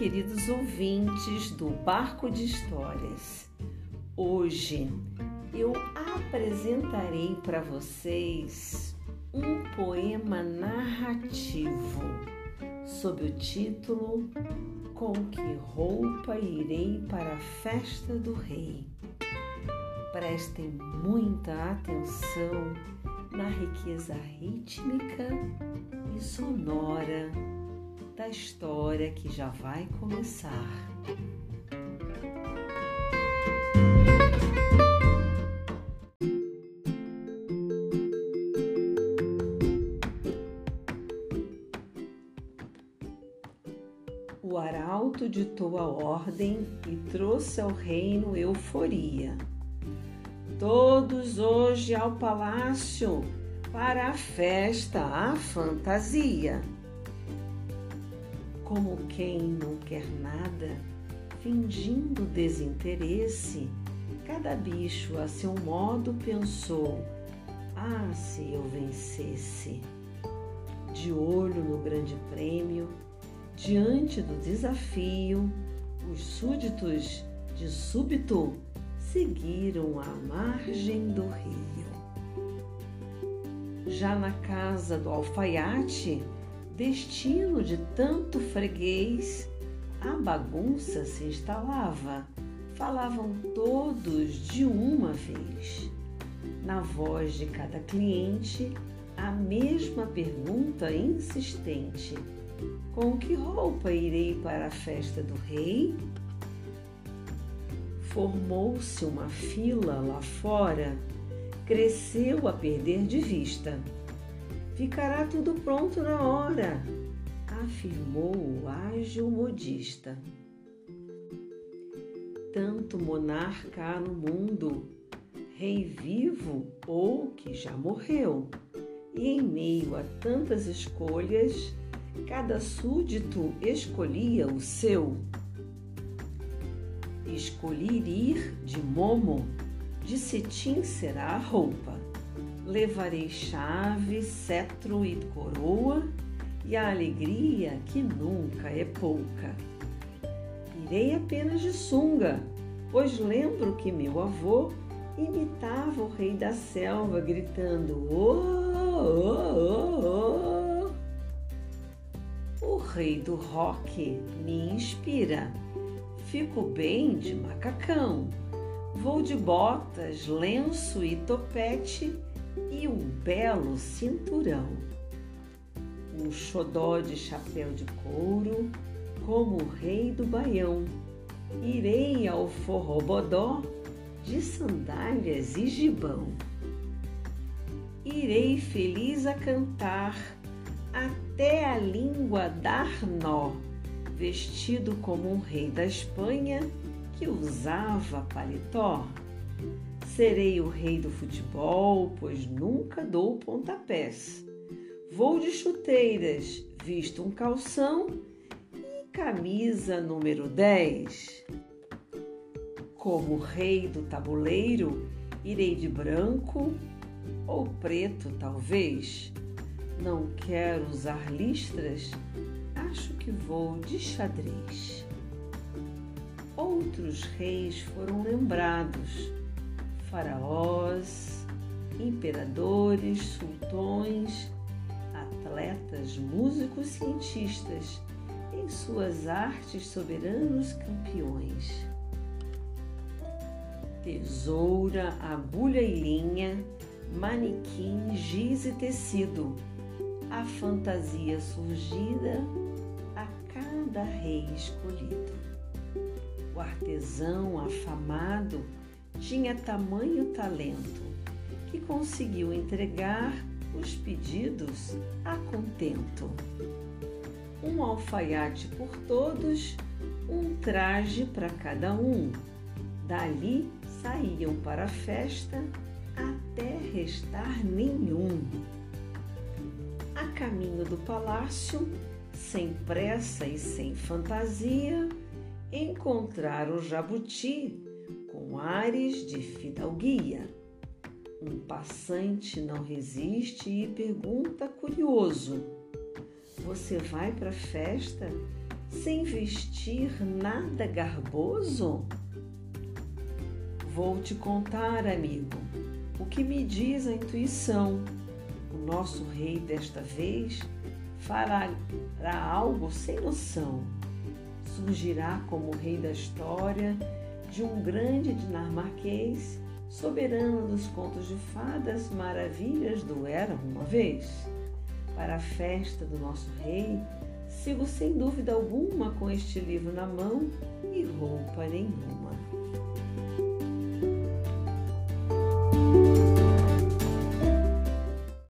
queridos ouvintes do Barco de Histórias. Hoje eu apresentarei para vocês um poema narrativo sob o título Com que roupa irei para a festa do rei? Prestem muita atenção na riqueza rítmica e sonora da história que já vai começar. O arauto ditou a ordem e trouxe ao reino euforia. Todos hoje ao palácio para a festa, a fantasia. Como quem não quer nada, fingindo desinteresse, cada bicho a seu modo pensou: ah, se eu vencesse! De olho no grande prêmio, diante do desafio, os súditos de súbito seguiram a margem do rio. Já na casa do alfaiate, destino de tanto freguês, a bagunça se instalava. Falavam todos de uma vez. Na voz de cada cliente, a mesma pergunta insistente: Com que roupa irei para a festa do rei? Formou-se uma fila lá fora, cresceu a perder de vista. Ficará tudo pronto na hora, afirmou o ágil modista. Tanto monarca há no mundo, rei vivo ou que já morreu, e em meio a tantas escolhas, cada súdito escolhia o seu. Escolhi ir de momo, de cetim será a roupa. Levarei chave, cetro e coroa, e a alegria que nunca é pouca. Irei apenas de sunga, pois lembro que meu avô imitava o rei da selva, gritando: oh, oh, oh, oh. O rei do rock me inspira Fico bem de macacão. Vou de botas, lenço e topete e um belo cinturão. Um xodó de chapéu de couro, como o rei do baião. Irei ao forrobodó de sandálias e gibão. Irei feliz a cantar até a língua dar nó vestido como um rei da Espanha que usava paletó. Serei o rei do futebol, pois nunca dou pontapés. Vou de chuteiras, visto um calção e camisa número 10. Como rei do tabuleiro, irei de branco ou preto, talvez. Não quero usar listras acho que vou de xadrez. Outros reis foram lembrados, faraós, imperadores, sultões, atletas, músicos, cientistas, em suas artes soberanos campeões. Tesoura, agulha e linha, manequim, giz e tecido, a fantasia surgida cada rei escolhido. O artesão afamado tinha tamanho talento que conseguiu entregar os pedidos a contento. Um alfaiate por todos, um traje para cada um. Dali saíam para a festa até restar nenhum. A caminho do palácio, sem pressa e sem fantasia, encontrar o jabuti com ares de fidalguia. Um passante não resiste e pergunta curioso: Você vai para a festa sem vestir nada garboso? Vou te contar, amigo, o que me diz a intuição. O nosso rei desta vez fará algo sem noção. Surgirá como rei da história de um grande dinamarquês, soberano dos contos de fadas, maravilhas do Era uma vez. Para a festa do nosso rei, sigo sem dúvida alguma com este livro na mão e roupa nenhuma.